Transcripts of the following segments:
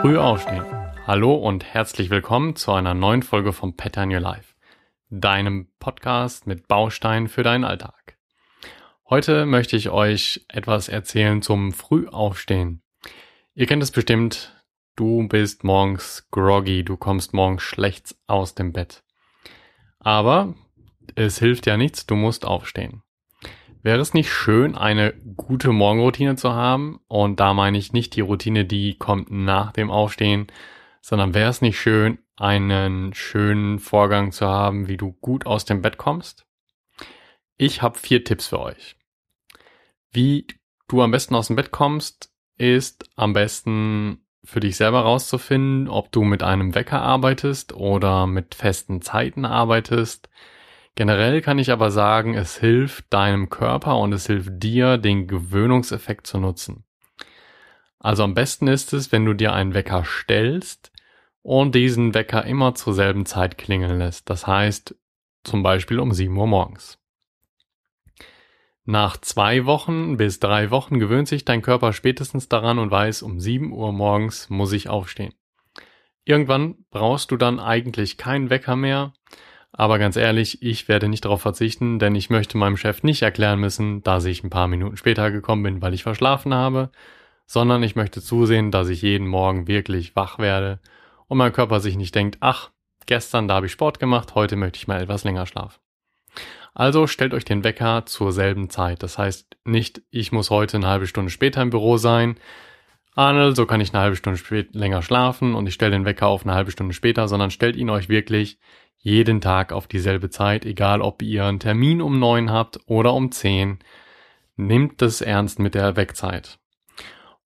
Früh aufstehen. Hallo und herzlich willkommen zu einer neuen Folge vom Pattern Your Life, deinem Podcast mit Bausteinen für deinen Alltag. Heute möchte ich euch etwas erzählen zum Frühaufstehen. Ihr kennt es bestimmt, du bist morgens groggy, du kommst morgens schlecht aus dem Bett. Aber es hilft ja nichts, du musst aufstehen. Wäre es nicht schön, eine gute Morgenroutine zu haben? Und da meine ich nicht die Routine, die kommt nach dem Aufstehen, sondern wäre es nicht schön, einen schönen Vorgang zu haben, wie du gut aus dem Bett kommst? Ich habe vier Tipps für euch. Wie du am besten aus dem Bett kommst, ist am besten für dich selber rauszufinden, ob du mit einem Wecker arbeitest oder mit festen Zeiten arbeitest, Generell kann ich aber sagen, es hilft deinem Körper und es hilft dir, den Gewöhnungseffekt zu nutzen. Also am besten ist es, wenn du dir einen Wecker stellst und diesen Wecker immer zur selben Zeit klingeln lässt. Das heißt zum Beispiel um 7 Uhr morgens. Nach zwei Wochen bis drei Wochen gewöhnt sich dein Körper spätestens daran und weiß, um 7 Uhr morgens muss ich aufstehen. Irgendwann brauchst du dann eigentlich keinen Wecker mehr aber ganz ehrlich, ich werde nicht darauf verzichten, denn ich möchte meinem Chef nicht erklären müssen, dass ich ein paar Minuten später gekommen bin, weil ich verschlafen habe, sondern ich möchte zusehen, dass ich jeden Morgen wirklich wach werde und mein Körper sich nicht denkt, ach, gestern da habe ich Sport gemacht, heute möchte ich mal etwas länger schlafen. Also stellt euch den Wecker zur selben Zeit. Das heißt nicht, ich muss heute eine halbe Stunde später im Büro sein. Arnold, so kann ich eine halbe Stunde länger schlafen und ich stelle den Wecker auf eine halbe Stunde später, sondern stellt ihn euch wirklich jeden Tag auf dieselbe Zeit, egal ob ihr einen Termin um neun habt oder um zehn. Nimmt es ernst mit der Wegzeit.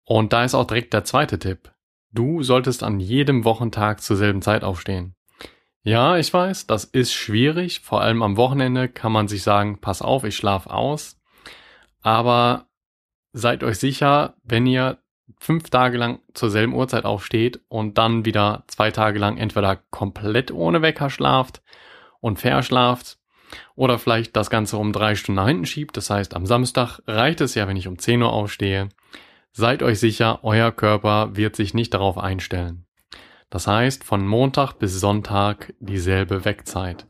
Und da ist auch direkt der zweite Tipp. Du solltest an jedem Wochentag zur selben Zeit aufstehen. Ja, ich weiß, das ist schwierig. Vor allem am Wochenende kann man sich sagen, pass auf, ich schlaf aus. Aber seid euch sicher, wenn ihr fünf Tage lang zur selben Uhrzeit aufsteht und dann wieder zwei Tage lang entweder komplett ohne Wecker schlaft und verschlaft oder vielleicht das Ganze um drei Stunden nach hinten schiebt. Das heißt, am Samstag reicht es ja, wenn ich um 10 Uhr aufstehe. Seid euch sicher, euer Körper wird sich nicht darauf einstellen. Das heißt, von Montag bis Sonntag dieselbe Wegzeit.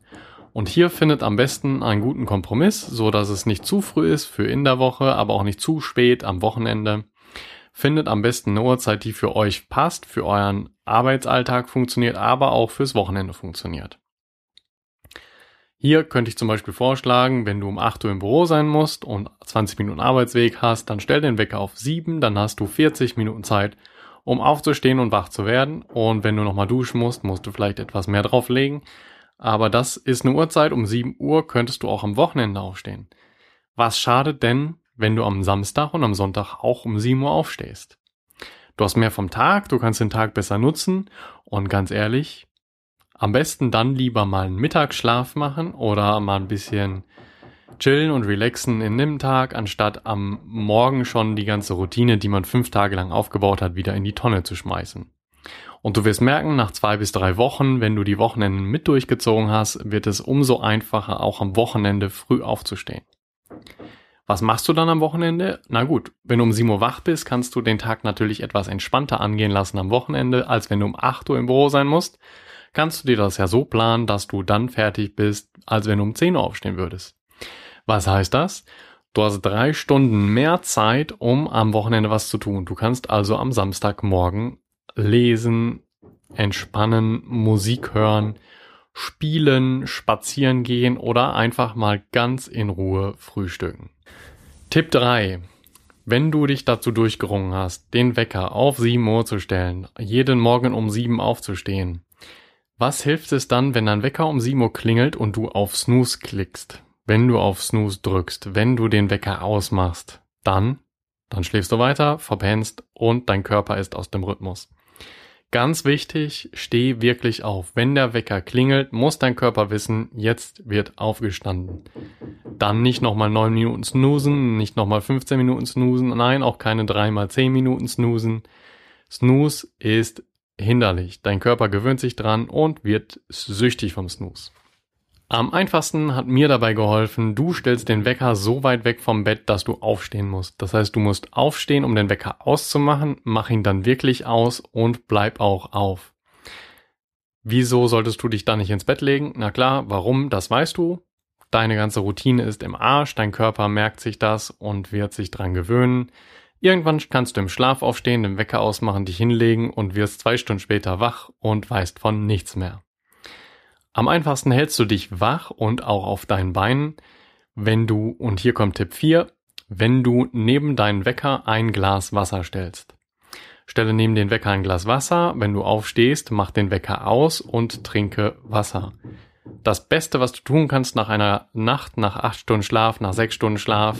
Und hier findet am besten einen guten Kompromiss, so dass es nicht zu früh ist für in der Woche, aber auch nicht zu spät am Wochenende. Findet am besten eine Uhrzeit, die für euch passt, für euren Arbeitsalltag funktioniert, aber auch fürs Wochenende funktioniert. Hier könnte ich zum Beispiel vorschlagen, wenn du um 8 Uhr im Büro sein musst und 20 Minuten Arbeitsweg hast, dann stell den Wecker auf 7, dann hast du 40 Minuten Zeit, um aufzustehen und wach zu werden. Und wenn du nochmal duschen musst, musst du vielleicht etwas mehr drauflegen. Aber das ist eine Uhrzeit, um 7 Uhr könntest du auch am Wochenende aufstehen. Was schadet denn, wenn du am Samstag und am Sonntag auch um 7 Uhr aufstehst. Du hast mehr vom Tag, du kannst den Tag besser nutzen und ganz ehrlich, am besten dann lieber mal einen Mittagsschlaf machen oder mal ein bisschen chillen und relaxen in dem Tag, anstatt am Morgen schon die ganze Routine, die man fünf Tage lang aufgebaut hat, wieder in die Tonne zu schmeißen. Und du wirst merken, nach zwei bis drei Wochen, wenn du die Wochenenden mit durchgezogen hast, wird es umso einfacher, auch am Wochenende früh aufzustehen. Was machst du dann am Wochenende? Na gut, wenn du um 7 Uhr wach bist, kannst du den Tag natürlich etwas entspannter angehen lassen am Wochenende, als wenn du um 8 Uhr im Büro sein musst. Kannst du dir das ja so planen, dass du dann fertig bist, als wenn du um 10 Uhr aufstehen würdest. Was heißt das? Du hast drei Stunden mehr Zeit, um am Wochenende was zu tun. Du kannst also am Samstagmorgen lesen, entspannen, Musik hören, spielen, spazieren gehen oder einfach mal ganz in Ruhe frühstücken. Tipp 3. Wenn du dich dazu durchgerungen hast, den Wecker auf 7 Uhr zu stellen, jeden Morgen um 7 aufzustehen, was hilft es dann, wenn dein Wecker um 7 Uhr klingelt und du auf Snooze klickst? Wenn du auf Snooze drückst, wenn du den Wecker ausmachst, dann, dann schläfst du weiter, verpennst und dein Körper ist aus dem Rhythmus. Ganz wichtig, steh wirklich auf. Wenn der Wecker klingelt, muss dein Körper wissen, jetzt wird aufgestanden. Dann nicht nochmal 9 Minuten snoosen, nicht nochmal 15 Minuten snoosen, nein, auch keine 3 mal 10 Minuten snoosen. Snooze ist hinderlich. Dein Körper gewöhnt sich dran und wird süchtig vom Snooze. Am einfachsten hat mir dabei geholfen, du stellst den Wecker so weit weg vom Bett, dass du aufstehen musst. Das heißt, du musst aufstehen, um den Wecker auszumachen, mach ihn dann wirklich aus und bleib auch auf. Wieso solltest du dich da nicht ins Bett legen? Na klar, warum? Das weißt du. Deine ganze Routine ist im Arsch, dein Körper merkt sich das und wird sich dran gewöhnen. Irgendwann kannst du im Schlaf aufstehen, den Wecker ausmachen, dich hinlegen und wirst zwei Stunden später wach und weißt von nichts mehr. Am einfachsten hältst du dich wach und auch auf deinen Beinen, wenn du, und hier kommt Tipp 4, wenn du neben deinen Wecker ein Glas Wasser stellst. Stelle neben den Wecker ein Glas Wasser, wenn du aufstehst, mach den Wecker aus und trinke Wasser. Das Beste, was du tun kannst nach einer Nacht, nach acht Stunden Schlaf, nach sechs Stunden Schlaf,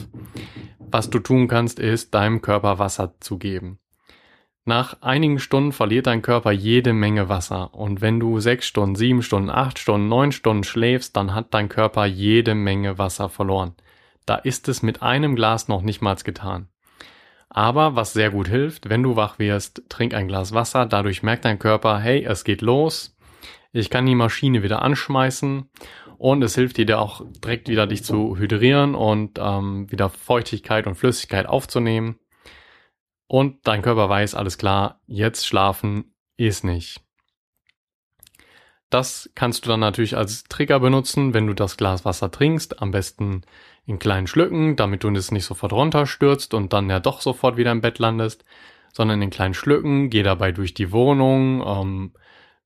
was du tun kannst, ist deinem Körper Wasser zu geben. Nach einigen Stunden verliert dein Körper jede Menge Wasser. Und wenn du sechs Stunden, sieben Stunden, acht Stunden, neun Stunden schläfst, dann hat dein Körper jede Menge Wasser verloren. Da ist es mit einem Glas noch nicht mal getan. Aber was sehr gut hilft, wenn du wach wirst, trink ein Glas Wasser. Dadurch merkt dein Körper, hey, es geht los. Ich kann die Maschine wieder anschmeißen. Und es hilft dir auch direkt wieder dich zu hydrieren und ähm, wieder Feuchtigkeit und Flüssigkeit aufzunehmen und dein Körper weiß, alles klar, jetzt schlafen ist nicht. Das kannst du dann natürlich als Trigger benutzen, wenn du das Glas Wasser trinkst, am besten in kleinen Schlücken, damit du es nicht sofort runterstürzt und dann ja doch sofort wieder im Bett landest, sondern in kleinen Schlücken, geh dabei durch die Wohnung, ähm,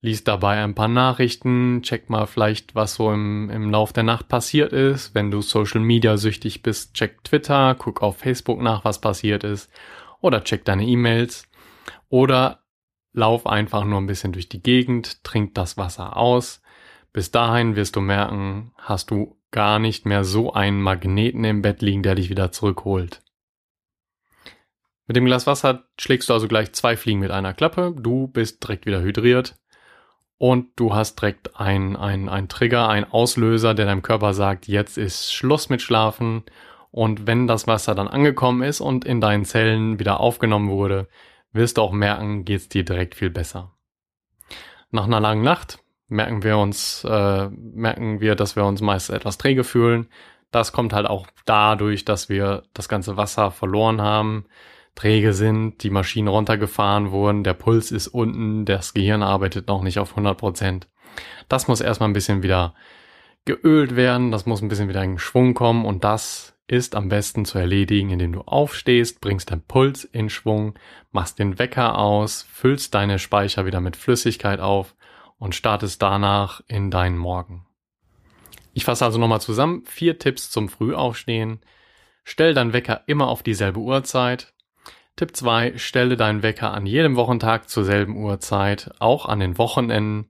lies dabei ein paar Nachrichten, check mal vielleicht, was so im, im Lauf der Nacht passiert ist. Wenn du Social Media süchtig bist, check Twitter, guck auf Facebook nach, was passiert ist oder check deine E-Mails oder lauf einfach nur ein bisschen durch die Gegend, trink das Wasser aus. Bis dahin wirst du merken, hast du gar nicht mehr so einen Magneten im Bett liegen, der dich wieder zurückholt. Mit dem Glas Wasser schlägst du also gleich zwei Fliegen mit einer Klappe. Du bist direkt wieder hydriert und du hast direkt ein, ein, Trigger, ein Auslöser, der deinem Körper sagt, jetzt ist Schluss mit Schlafen und wenn das Wasser dann angekommen ist und in deinen Zellen wieder aufgenommen wurde, wirst du auch merken, geht's dir direkt viel besser. Nach einer langen Nacht merken wir uns, äh, merken wir, dass wir uns meist etwas träge fühlen. Das kommt halt auch dadurch, dass wir das ganze Wasser verloren haben, träge sind, die Maschinen runtergefahren wurden, der Puls ist unten, das Gehirn arbeitet noch nicht auf 100 Prozent. Das muss erstmal ein bisschen wieder geölt werden, das muss ein bisschen wieder in Schwung kommen und das ist am besten zu erledigen, indem du aufstehst, bringst deinen Puls in Schwung, machst den Wecker aus, füllst deine Speicher wieder mit Flüssigkeit auf und startest danach in deinen Morgen. Ich fasse also nochmal zusammen. Vier Tipps zum Frühaufstehen. Stell deinen Wecker immer auf dieselbe Uhrzeit. Tipp 2. Stelle deinen Wecker an jedem Wochentag zur selben Uhrzeit, auch an den Wochenenden.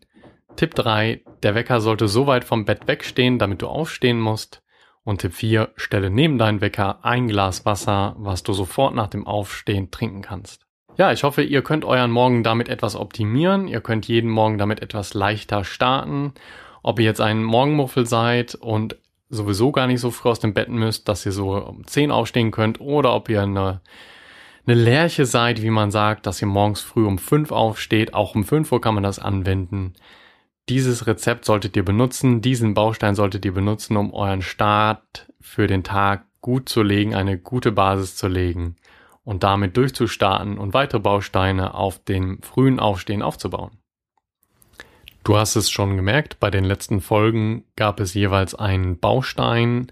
Tipp 3. Der Wecker sollte so weit vom Bett wegstehen, damit du aufstehen musst. Und Tipp 4, stelle neben deinen Wecker ein Glas Wasser, was du sofort nach dem Aufstehen trinken kannst. Ja, ich hoffe, ihr könnt euren Morgen damit etwas optimieren. Ihr könnt jeden Morgen damit etwas leichter starten. Ob ihr jetzt ein Morgenmuffel seid und sowieso gar nicht so früh aus dem Bett müsst, dass ihr so um 10 aufstehen könnt oder ob ihr eine, eine Lerche seid, wie man sagt, dass ihr morgens früh um 5 aufsteht. Auch um 5 Uhr kann man das anwenden. Dieses Rezept solltet ihr benutzen, diesen Baustein solltet ihr benutzen, um euren Start für den Tag gut zu legen, eine gute Basis zu legen und damit durchzustarten und weitere Bausteine auf dem frühen Aufstehen aufzubauen. Du hast es schon gemerkt, bei den letzten Folgen gab es jeweils einen Baustein,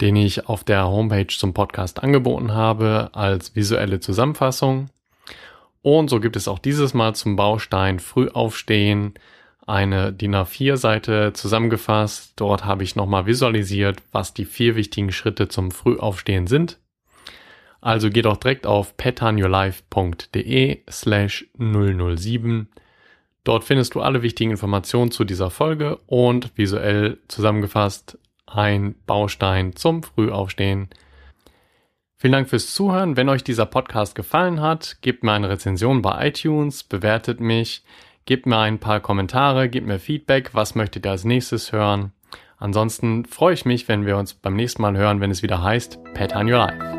den ich auf der Homepage zum Podcast angeboten habe als visuelle Zusammenfassung. Und so gibt es auch dieses Mal zum Baustein Frühaufstehen eine DIN A4-Seite zusammengefasst. Dort habe ich nochmal visualisiert, was die vier wichtigen Schritte zum Frühaufstehen sind. Also geh doch direkt auf petanyourlife.de slash 007. Dort findest du alle wichtigen Informationen zu dieser Folge und visuell zusammengefasst ein Baustein zum Frühaufstehen. Vielen Dank fürs Zuhören. Wenn euch dieser Podcast gefallen hat, gebt mir eine Rezension bei iTunes, bewertet mich. Gebt mir ein paar Kommentare, gebt mir Feedback, was möchtet ihr als nächstes hören. Ansonsten freue ich mich, wenn wir uns beim nächsten Mal hören, wenn es wieder heißt Pet on Your Life.